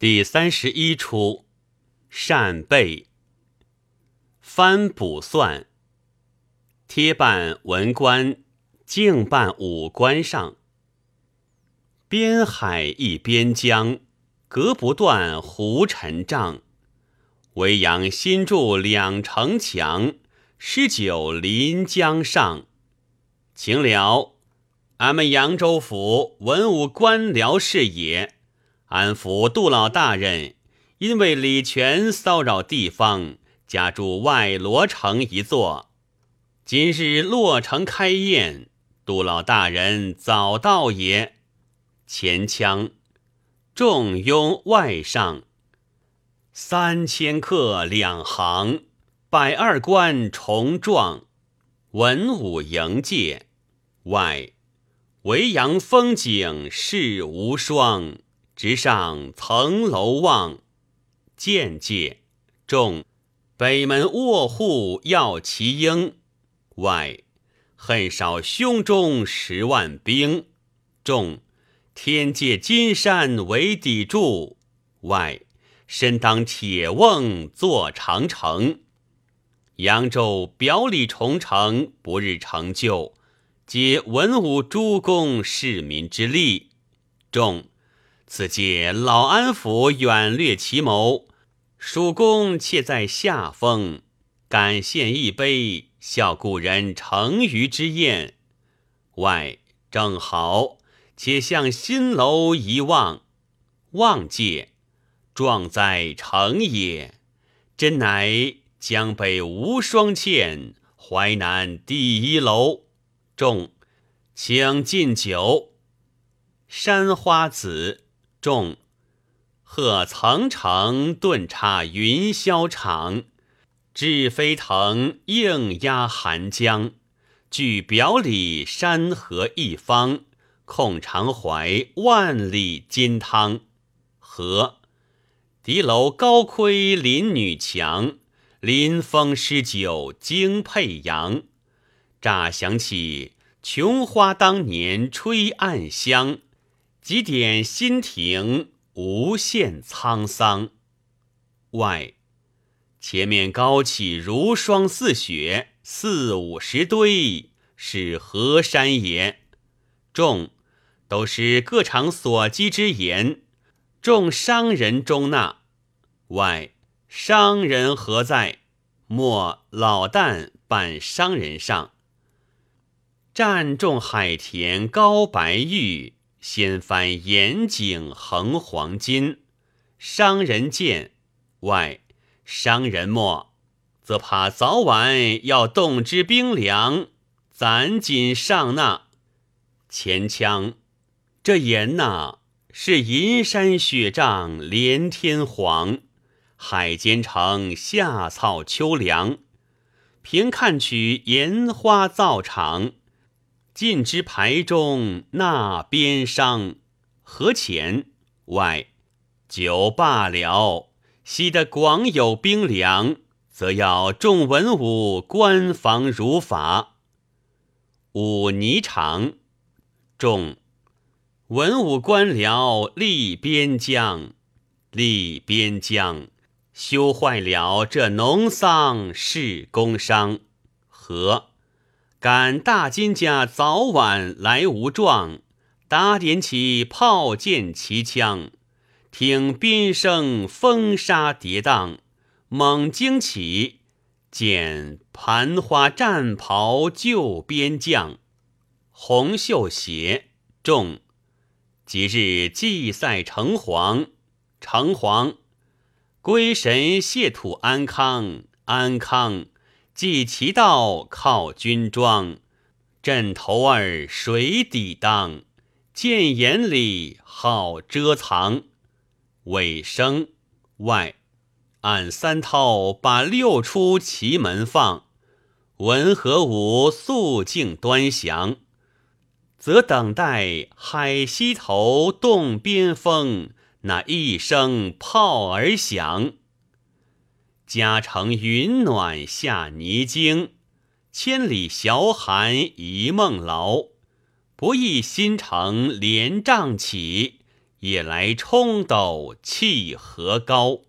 第三十一出，扇贝。翻卜算，贴办文官，敬办武官上。边海一边疆，隔不断胡尘障。维扬新筑两城墙，诗酒临江上。请了，俺们扬州府文武官僚是也。安抚杜老大人，因为李全骚扰地方，家住外罗城一座。今日落城开宴，杜老大人早到也。前腔，众拥外上，三千客两行，百二官重状，文武迎接。外，维扬风景世无双。直上层楼望，见界众北门卧户要其英，外恨少胸中十万兵。众天界金山为砥柱，外身当铁瓮做长城。扬州表里重城，不日成就，皆文武诸公市民之力。众。此借老安府远略奇谋，蜀公妾在下风，感献一杯，效故人成余之宴。外正好，且向新楼一望，望界壮哉成也！真乃江北无双倩，淮南第一楼。众请进酒，山花子。众鹤层城顿插云霄场，志飞腾应压寒江。据表里山河一方，控长怀万里金汤。和敌楼高窥邻女墙，临风诗酒惊佩扬。乍想起琼花当年吹暗香。几点新亭，无限沧桑。外，前面高起如霜似雪，四五十堆，是河山也。众都是各场所击之言，众商人中纳。外，商人何在？莫老旦扮商人上，占众海田高白玉。先翻严景横黄金，商人见外，商人莫，则怕早晚要动之冰凉，攒紧上纳。前腔这言呐，是银山雪帐连天黄，海间城夏草秋凉。凭看取盐花造场。尽之牌中纳边商，何浅外酒罢了。惜得广有冰凉，则要众文武官防如法。五霓裳，众文武官僚立边疆，立边疆，休坏了这农桑是工商和。赶大金家早晚来无状，打点起炮剑齐枪，听鞭声风沙跌宕，猛惊起，见盘花战袍救边将，红袖鞋众，即日祭赛城隍，城隍归神谢土安康，安康。祭其道靠军装，阵头儿水底当？见眼里好遮藏。尾声外，按三套把六出奇门放。文和武肃静端详，则等待海西头动边风，那一声炮儿响。家城云暖下泥精，千里晓寒一梦劳。不意新城连帐起，也来冲斗气何高？